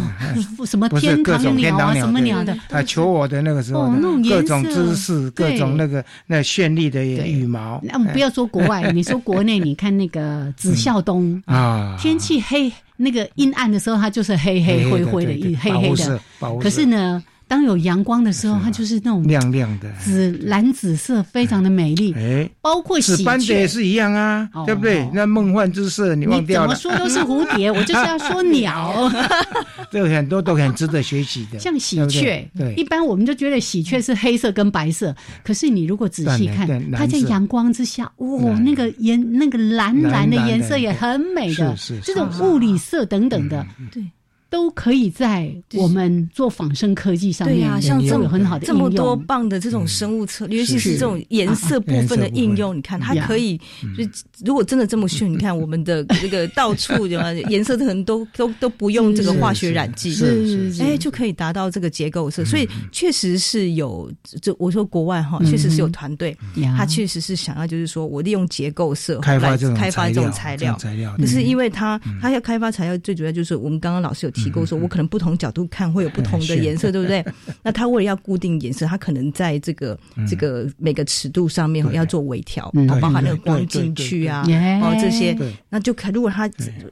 哦，<laughs> 什么天堂鸟啊，什么鸟的？啊，求我的那个时候，各种姿势，各种那个那绚丽的羽毛。那我们不要说国外，<laughs> 你说国内，你看那个紫孝东啊，天气黑，那个阴暗的时候，它就是黑黑灰灰的，黑黑的。可是呢。当有阳光的时候，它就是那种亮亮的紫蓝紫色，非常的美丽。哎，包括喜鹊也是一样啊，对不对？那梦幻之色，你忘掉了？怎么说都是蝴蝶，我就是要说鸟。<laughs> 这个很多都很值得学习的，像喜鹊。对，一般我们就觉得喜鹊是黑色跟白色，可是你如果仔细看，它在阳光之下，哇，那个颜那个蓝蓝的颜色也很美的，这种物理色等等的，对。都可以在我们做仿生科技上面，对啊，像这么很好的这么多棒的这种生物测，尤其是这种颜色部分的应用，你看它可以，就如果真的这么炫，你看我们的这个到处什么 <laughs> 颜色可能都都都不用这个化学染剂，是是，哎，就可以达到这个结构色，所以确实是有，就我说国外哈，确实是有团队，他确实是想要就是说我利用结构色开发这种开发这种材料，材料，可是因为他他要开发材料，最主要就是我们刚刚老师有提供，说我可能不同角度看会有不同的颜色，对不对？<laughs> 那他为了要固定颜色，他可能在这个这个每个尺度上面要做微调，包含那个光进去啊，哦这些，那就可如果他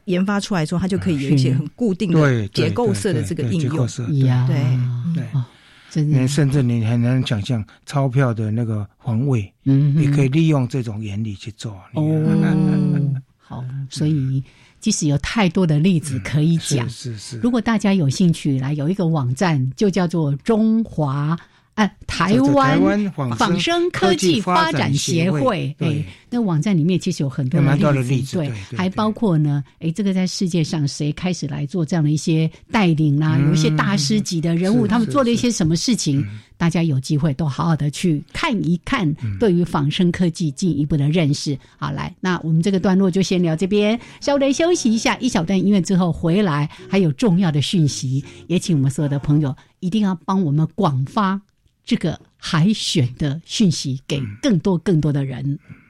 研发出来之后，他就可以有一些很固定的结构色的这个应用，对。对，甚至你很难想象钞票的那个防卫，嗯，也可以利用这种原理去做。哦，<laughs> 好，所以。即使有太多的例子可以讲，是是。如果大家有兴趣，来有一个网站，就叫做中华。哎，台湾仿生科技发展协会，哎，那网站里面其实有很多的例子，对，还包括呢，哎，这个在世界上谁开始来做这样的一些带领啦，有一些大师级的人物，他们做了一些什么事情，大家有机会都好好的去看一看，对于仿生科技进一步的认识。好，来，那我们这个段落就先聊这边，稍微休息一下，一小段音乐之后回来，还有重要的讯息，也请我们所有的朋友一定要帮我们广发。这个海选的讯息给更多更多的人。好，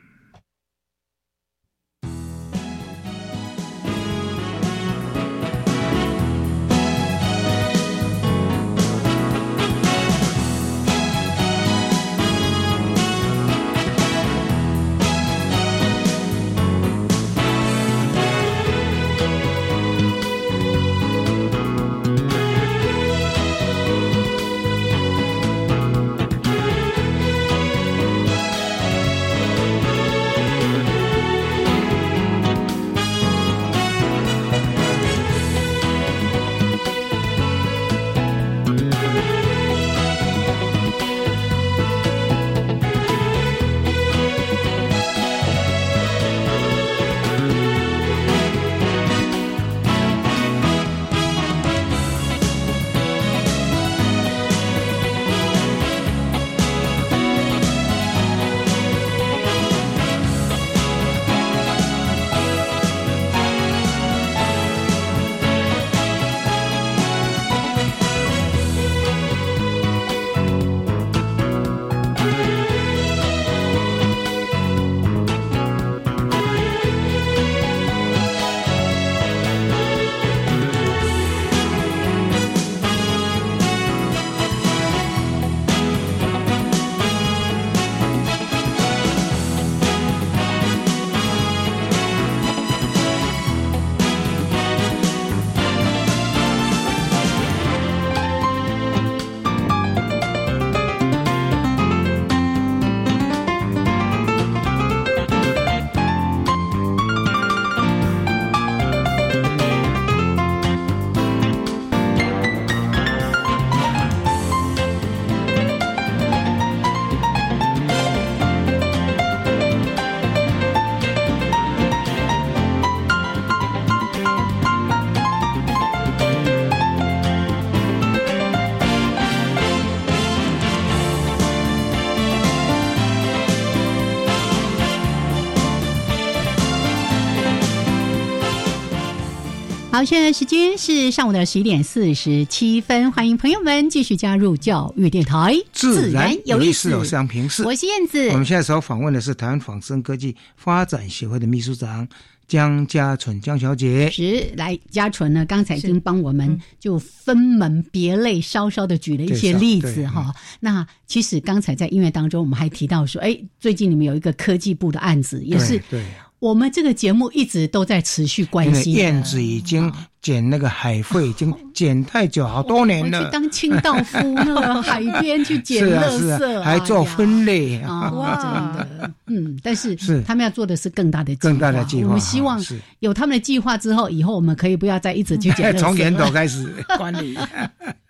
现在时间是上午的十一点四十七分，欢迎朋友们继续加入教育电台，自然有意思。我是燕子。我们现在所访问的是台湾仿生科技发展协会的秘书长江家纯江小姐。是，来嘉纯呢，刚才已经帮我们就分门别类稍稍的举了一些例子哈。那其实刚才在音乐当中，我们还提到说，哎，最近你们有一个科技部的案子，也是对。我们这个节目一直都在持续关心。燕子已经捡那个海费，已经 <laughs> 捡太久，好多年了。去当清道夫，那 <laughs> 个海边去捡垃圾，还做分类啊！<laughs> 哇，真的，嗯，但是是他们要做的是更大的更大的计划。我们希望有他们的计划之后，以后我们可以不要再一直去捡。从源头开始管理。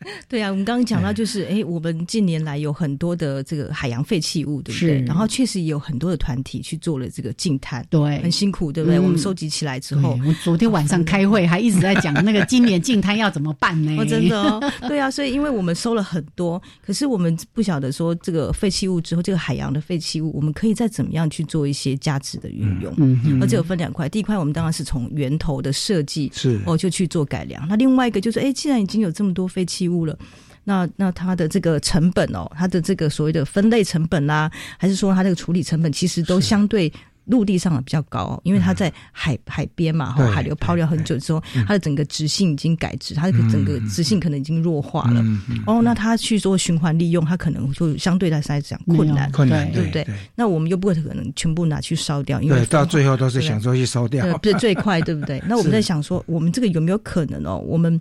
<laughs> 对啊，我们刚刚讲到就是，哎，我们近年来有很多的这个海洋废弃物，对不对？然后确实也有很多的团体去做了这个净滩，对，很辛苦，对不对？我们收集起来之后，我昨天晚上开会还一直在讲那个今年净滩要怎么办呢？<laughs> 哦，真的哦，对啊，所以因为我们收了很多，可是我们不晓得说这个废弃物之后，这个海洋的废弃物，我们可以再怎么样去做一些价值的运用？嗯，而且有分两块，第一块我们当然是从源头的设计是哦，就去做改良。那另外一个就是，哎，既然已经有这么多废弃物了。那那它的这个成本哦，它的这个所谓的分类成本啦，还是说它这个处理成本，其实都相对陆地上的比较高，因为它在海海边嘛，后海流抛掉很久之后，它的整个直性已经改质，它的整个直性可能已经弱化了。哦，那它去做循环利用，它可能就相对来讲困难，困难，对不对？那我们又不可能全部拿去烧掉，因为到最后都是想说去烧掉，<laughs> 不是最快，对不对？那我们在想说，我们这个有没有可能哦？我们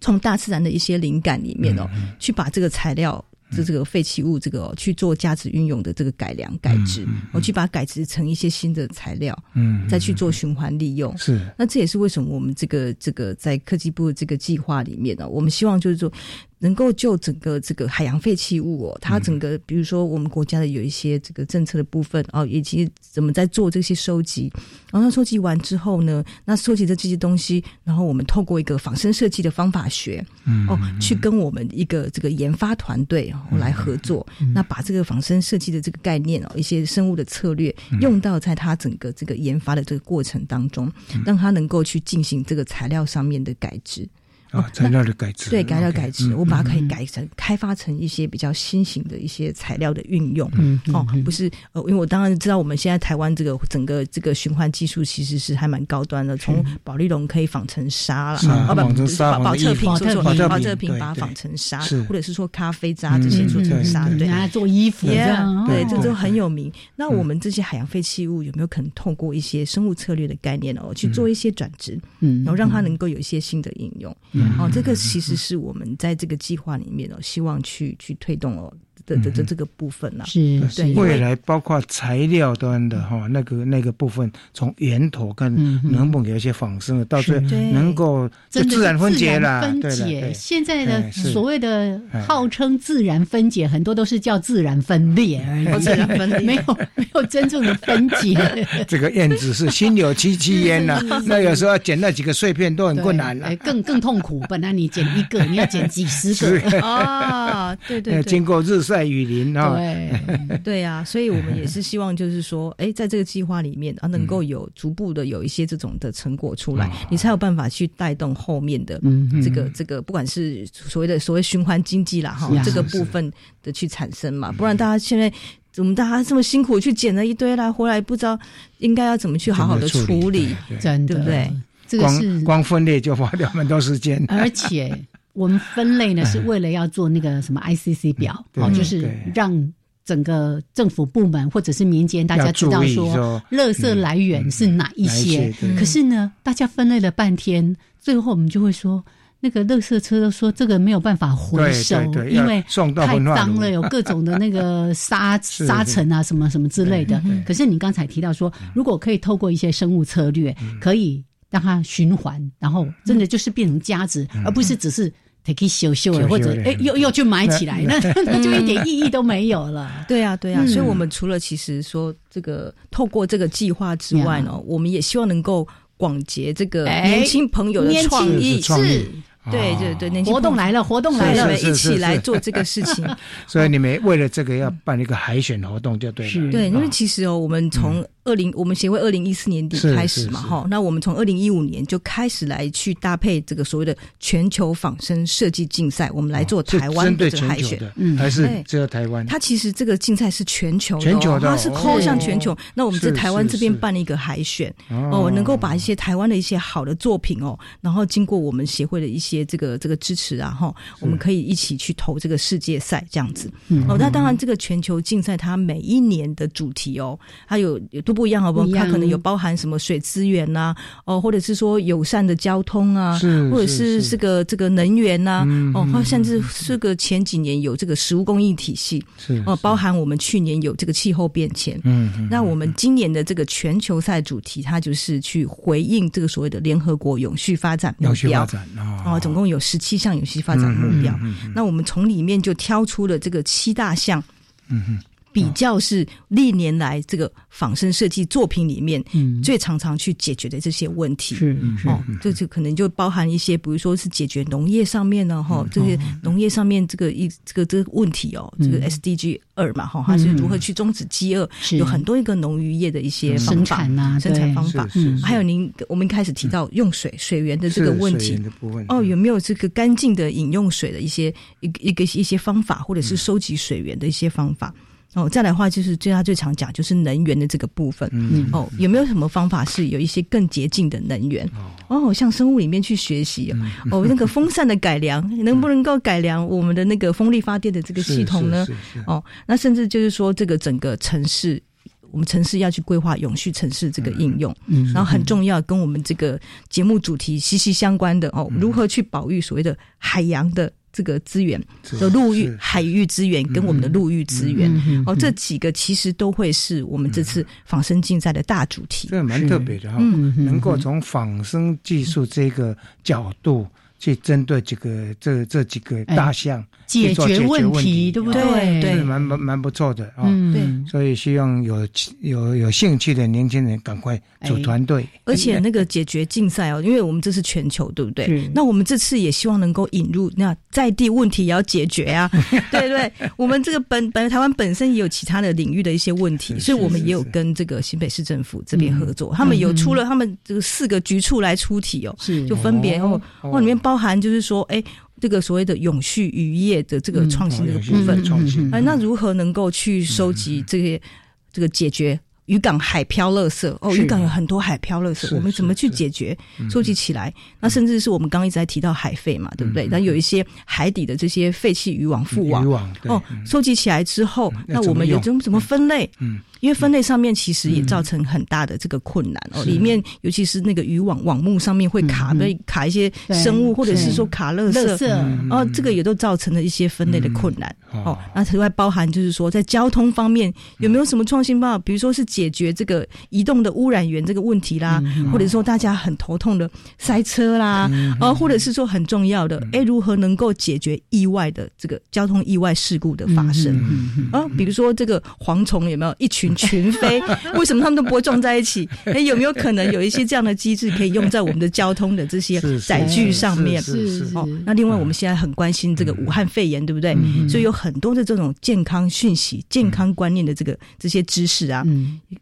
从大自然的一些灵感里面哦，去把这个材料。这这个废弃物，这个去做价值运用的这个改良改制，我去把它改制成一些新的材料，嗯，再去做循环利用。是，那这也是为什么我们这个这个在科技部这个计划里面呢，我们希望就是说。能够就整个这个海洋废弃物哦，它整个比如说我们国家的有一些这个政策的部分哦，以及怎么在做这些收集，然后收集完之后呢，那收集的这些东西，然后我们透过一个仿生设计的方法学，哦，去跟我们一个这个研发团队哦来合作，那把这个仿生设计的这个概念哦，一些生物的策略用到在它整个这个研发的这个过程当中，让它能够去进行这个材料上面的改制。啊，材料的改制，对，材料改制，我把它可以改成开发成一些比较新型的一些材料的运用。嗯，哦，不是，呃，因为我当然知道我们现在台湾这个整个这个循环技术其实是还蛮高端的，从保利龙可以仿成纱了，啊，仿成纱，保测品，保测品把它仿成纱，或者是说咖啡渣这些做成纱，对，拿来做衣服，对，这都很有名。那我们这些海洋废弃物有没有可能透过一些生物策略的概念哦，去做一些转职，嗯，然后让它能够有一些新的应用？哦，这个其实是我们在这个计划里面哦，希望去去推动哦。的的的这个部分呢，是对未来包括材料端的哈，那个那个部分从源头看能不能有一些仿生的，到最后能够自然分解了。分解现在的所谓的号称自然分解，很多都是叫自然分裂而已，自然分裂。<laughs> 没有没有真正的分解。这个燕子是心有戚戚焉呐，<laughs> 那有时候捡那几个碎片都很困难了，更更痛苦。本来你捡一个，你要捡几十个。<laughs> 啊，对对，经过日晒。雨林啊，对 <laughs> 对啊，所以我们也是希望，就是说，哎，在这个计划里面啊，能够有逐步的有一些这种的成果出来，你才有办法去带动后面的这个这个，不管是所谓的所谓循环经济啦，哈，这个部分的去产生嘛，不然大家现在我们大家这么辛苦去捡了一堆来回来，不知道应该要怎么去好好的处理，真的对。不对？这个是光分裂就花掉很多时间，而且。我们分类呢，是为了要做那个什么 ICC 表，哦，就是让整个政府部门或者是民间大家知道说，垃圾来源是哪一些。可是呢，大家分类了半天，最后我们就会说，那个垃圾车都说这个没有办法回收，因为太脏了，有各种的那个沙 <laughs> 沙尘啊，什么什么之类的。可是你刚才提到说，如果可以透过一些生物策略，可以。让它循环，然后真的就是变成价值，而不是只是 take 修修或者哎又又去买起来，那 <laughs> 那就一点意义都没有了。<laughs> 对啊，对啊，所以我们除了其实说这个透过这个计划之外呢，我们也希望能够广结这个年轻朋友的创意。是。对对对，活动来了，活动来了，一起来做这个事情。<laughs> 所以你们为了这个要办一个海选活动，就对了。对，因为其实哦，我们从二零我们协会二零一四年底开始嘛，哈，那我们从二零一五年就开始来去搭配这个所谓的全球仿生设计竞赛，我们来做台湾的这个海选，嗯，还是只有台湾？它其实这个竞赛是全球，全球的，它是扣向全球。那我们在台湾这边办了一个海选，哦，能够把一些台湾的一些好的作品哦，然后经过我们协会的一些这个这个支持啊，哈，我们可以一起去投这个世界赛这样子。哦，那当然这个全球竞赛它每一年的主题哦，它有有。都不一样，好不好？它可能有包含什么水资源呐，哦，或者是说友善的交通啊，或者是这个这个能源呐，哦，或甚至是个前几年有这个食物供应体系，是哦，包含我们去年有这个气候变迁，嗯，那我们今年的这个全球赛主题，它就是去回应这个所谓的联合国永续发展目标，哦，总共有十七项永续发展目标，那我们从里面就挑出了这个七大项，嗯哼。比较是历年来这个仿生设计作品里面最常常去解决的这些问题，是哦，这就可能就包含一些，比如说是解决农业上面呢，哈，这些农业上面这个一这个这个问题哦，这个 SDG 二嘛，哈，它是如何去终止饥饿，有很多一个农渔业的一些生产啊，生产方法，还有您我们一开始提到用水水源的这个问题，哦，有没有这个干净的饮用水的一些一一个一些方法，或者是收集水源的一些方法。哦，再来的话就是最他最常讲就是能源的这个部分。嗯，哦，有没有什么方法是有一些更洁净的能源？哦，像生物里面去学习哦，<laughs> 那个风扇的改良能不能够改良我们的那个风力发电的这个系统呢？哦，那甚至就是说这个整个城市，我们城市要去规划永续城市这个应用，嗯，然后很重要跟我们这个节目主题息息相关的哦，如何去保育所谓的海洋的。这个资源的陆域、海域资源跟我们的陆域资源。哦，这几个其实都会是我们这次仿生竞赛的大主题。这蛮特别的哈，能够从仿生技术这个角度去针对这个这这几个大项。解决问题，对不对？对，蛮蛮蛮不错的啊。对，所以希望有有有兴趣的年轻人赶快组团队。而且那个解决竞赛哦，因为我们这是全球，对不对？那我们这次也希望能够引入那在地问题也要解决啊。<laughs> 对对，我们这个本本台湾本身也有其他的领域的一些问题，所以我们也有跟这个新北市政府这边合作，他们有出了他们这个四个局处来出题哦，是就分别哦哦里面包含就是说哎。这个所谓的永续渔业的这个创新这个部分，哎，那如何能够去收集这些这个解决渔港海漂垃圾？哦，渔港有很多海漂垃圾，我们怎么去解决？收集起来，那甚至是我们刚刚一直在提到海废嘛，对不对？那有一些海底的这些废弃渔网、副网，哦，收集起来之后，那我们有怎么怎么分类？嗯。因为分类上面其实也造成很大的这个困难哦，里面尤其是那个渔网网目上面会卡被卡一些生物，或者是说卡垃圾，哦，这个也都造成了一些分类的困难哦。那此外包含就是说在交通方面有没有什么创新方法？比如说是解决这个移动的污染源这个问题啦，或者说大家很头痛的塞车啦，啊，或者是说很重要的，哎，如何能够解决意外的这个交通意外事故的发生？啊？比如说这个蝗虫有没有一群？群飞，为什么他们都不会撞在一起？哎，有没有可能有一些这样的机制可以用在我们的交通的这些载具上面？是哦。那另外，我们现在很关心这个武汉肺炎，对不对？所以有很多的这种健康讯息、健康观念的这个这些知识啊，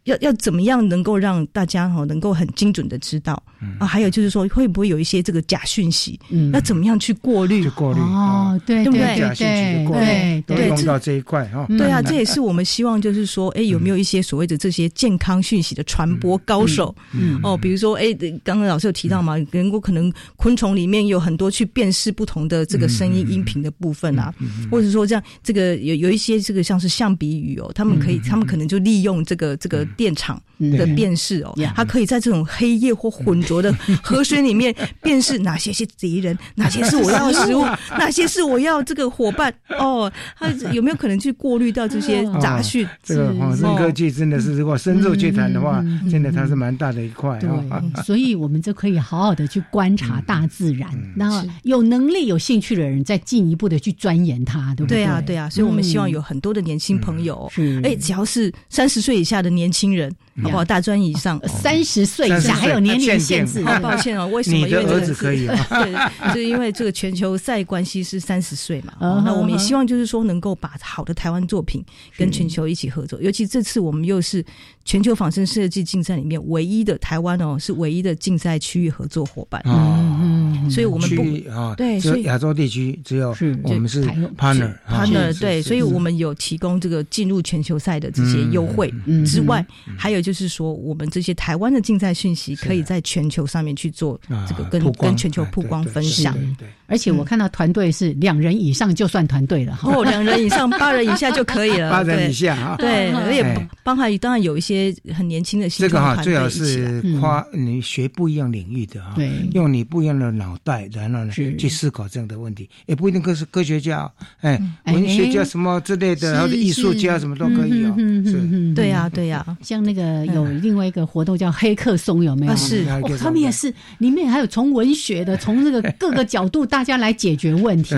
要要怎么样能够让大家哈能够很精准的知道啊？还有就是说，会不会有一些这个假讯息？要怎么样去过滤？过滤哦，对对对对对，用到这一块哈。对啊，这也是我们希望就是说，哎，有没有？一些所谓的这些健康讯息的传播高手，嗯哦，比如说，哎，刚刚老师有提到嘛，人工可能昆虫里面有很多去辨识不同的这个声音音频的部分啊，或者说这样，这个有有一些这个像是象鼻鱼哦，他们可以，他们可能就利用这个这个电场的辨识哦，它可以在这种黑夜或浑浊的河水里面辨识哪些是敌人，哪些是我要的食物，<laughs> 哪些是我要这个伙伴。哦，它有没有可能去过滤掉这些杂讯？这个科技真的是，如果深入去谈的话，真的它是蛮大的一块。对，<laughs> 所以我们就可以好好的去观察大自然，然后有能力、有兴趣的人再进一步的去钻研它，对不对？对啊，对啊。所以我们希望有很多的年轻朋友，哎，只要是三十岁以下的年轻人。好不好？大专以上，三十岁以下还有年龄限制。抱歉哦，为什么？你的儿子可以吗？<laughs> 对，就是因为这个全球赛关系是三十岁嘛。那我们也希望就是说能够把好的台湾作品跟全球一起合作。尤其这次我们又是全球仿生设计竞赛里面唯一的台湾哦，是唯一的竞赛区域合作伙伴。嗯，所以我们不啊，对，所以亚洲地区只有我们是 partner，partner 对，所以我们有提供这个进入全球赛的这些优惠之外，还有。就是说，我们这些台湾的竞赛讯息，可以在全球上面去做这个跟跟全球曝光分享。对而且我看到团队是两人以上就算团队了，哦，<laughs> 两人以上八人以下就可以了，<laughs> 八人以下啊，对，而且包含当然有一些很年轻的这个哈，最好是夸你学不一样领域的哈，对，用你不一样的脑袋，然后呢去思考这样的问题，也不一定科是科学家，哎，文学家什么之类的，或者艺术家什么都可以哦，是，对呀，对呀，像那个有另外一个活动叫黑客松，有没有？是，他们也是，里面还有从文学的，<laughs> 从这个各个角度，大家来解决问题。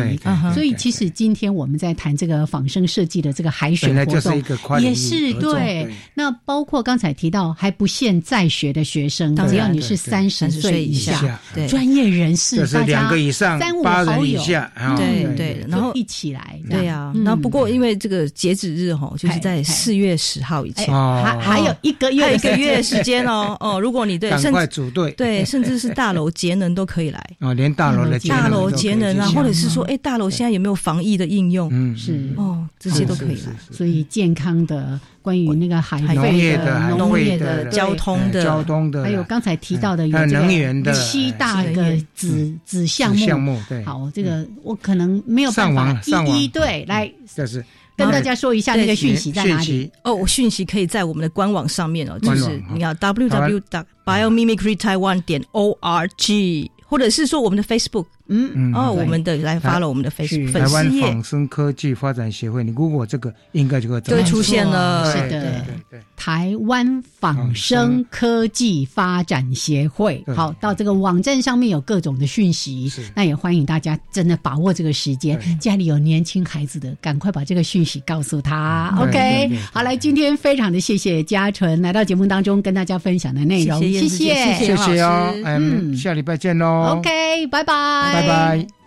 所以其实今天我们在谈这个仿生设计的这个海选活动，也是对。那包括刚才提到还不限在学的学生，只要你是三十岁以下，对。专业人士，大家两个以上，三五好友，对对，然后一起来，对啊。然后不过因为这个截止日哈，就是在四月十号以前，还还有一个月一个月时间。哦 <laughs> 哦。如果你对，赶快组队，对，<laughs> 甚至是大楼节能都可以来。哦，连大楼的大楼节能啊，或者是说，哎，大楼现在有没有防疫的应用？嗯，是。哦，这些都可以来。所以健康的。关于那个海费的、农业的、交通的、交通的，还有刚才提到的有能源的。七大个子子项目。项目对，好，这个我可能没有办法一一对来，就是跟大家说一下那个讯息在哪里。哦，讯息可以在我们的官网上面哦，就是你要 w w w biomimicry taiwan 点 o r g，或者是说我们的 Facebook。嗯哦，我们的来发了我们的 Facebook 台湾仿生科技发展协会，你 Google 这个应该就会就会出现了。是的，对对。台湾仿生科技发展协会，好，到这个网站上面有各种的讯息，那也欢迎大家真的把握这个时间，家里有年轻孩子的，赶快把这个讯息告诉他。OK，好，来，今天非常的谢谢嘉纯来到节目当中跟大家分享的内容，谢谢谢谢谢哦，嗯，下礼拜见喽。OK，拜拜。拜拜。